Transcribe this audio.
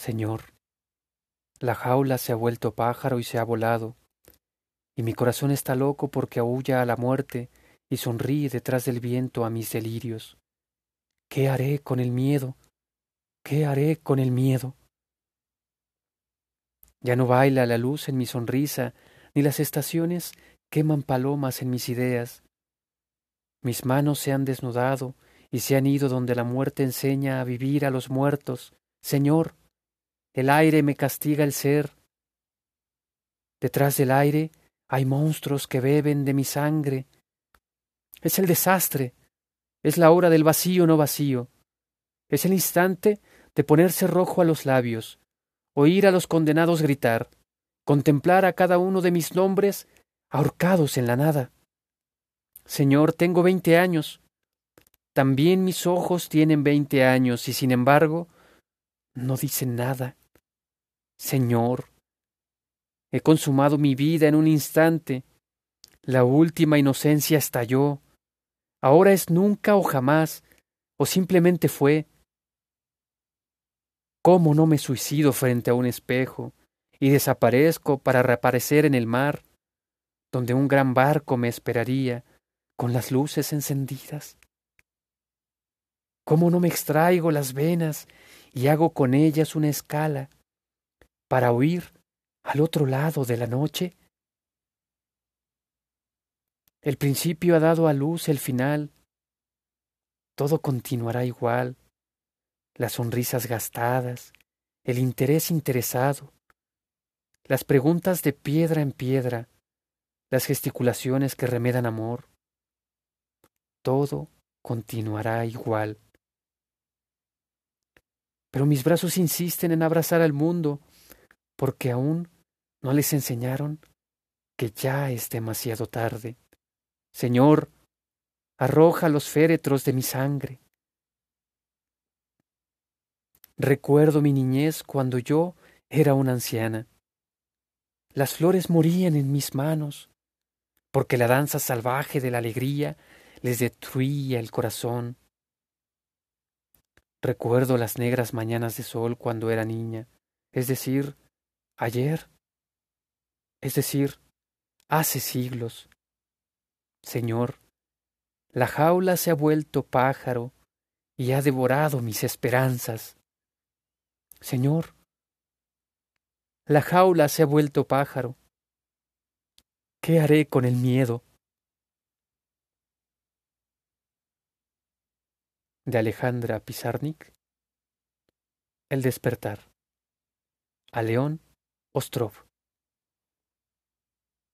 Señor, la jaula se ha vuelto pájaro y se ha volado, y mi corazón está loco porque aúlla a la muerte y sonríe detrás del viento a mis delirios. ¿Qué haré con el miedo? ¿Qué haré con el miedo? Ya no baila la luz en mi sonrisa, ni las estaciones queman palomas en mis ideas. Mis manos se han desnudado y se han ido donde la muerte enseña a vivir a los muertos. Señor, el aire me castiga el ser. Detrás del aire hay monstruos que beben de mi sangre. Es el desastre, es la hora del vacío no vacío, es el instante de ponerse rojo a los labios, oír a los condenados gritar, contemplar a cada uno de mis nombres ahorcados en la nada. Señor, tengo veinte años. También mis ojos tienen veinte años y sin embargo no dicen nada. Señor, he consumado mi vida en un instante. La última inocencia estalló. Ahora es nunca o jamás, o simplemente fue. ¿Cómo no me suicido frente a un espejo y desaparezco para reaparecer en el mar, donde un gran barco me esperaría con las luces encendidas? ¿Cómo no me extraigo las venas y hago con ellas una escala para huir al otro lado de la noche? El principio ha dado a luz el final. Todo continuará igual las sonrisas gastadas, el interés interesado, las preguntas de piedra en piedra, las gesticulaciones que remedan amor. Todo continuará igual. Pero mis brazos insisten en abrazar al mundo porque aún no les enseñaron que ya es demasiado tarde. Señor, arroja los féretros de mi sangre, Recuerdo mi niñez cuando yo era una anciana. Las flores morían en mis manos, porque la danza salvaje de la alegría les destruía el corazón. Recuerdo las negras mañanas de sol cuando era niña, es decir, ayer, es decir, hace siglos. Señor, la jaula se ha vuelto pájaro y ha devorado mis esperanzas. Señor, la jaula se ha vuelto pájaro. ¿Qué haré con el miedo? De Alejandra Pizarnik. El despertar. A León Ostrów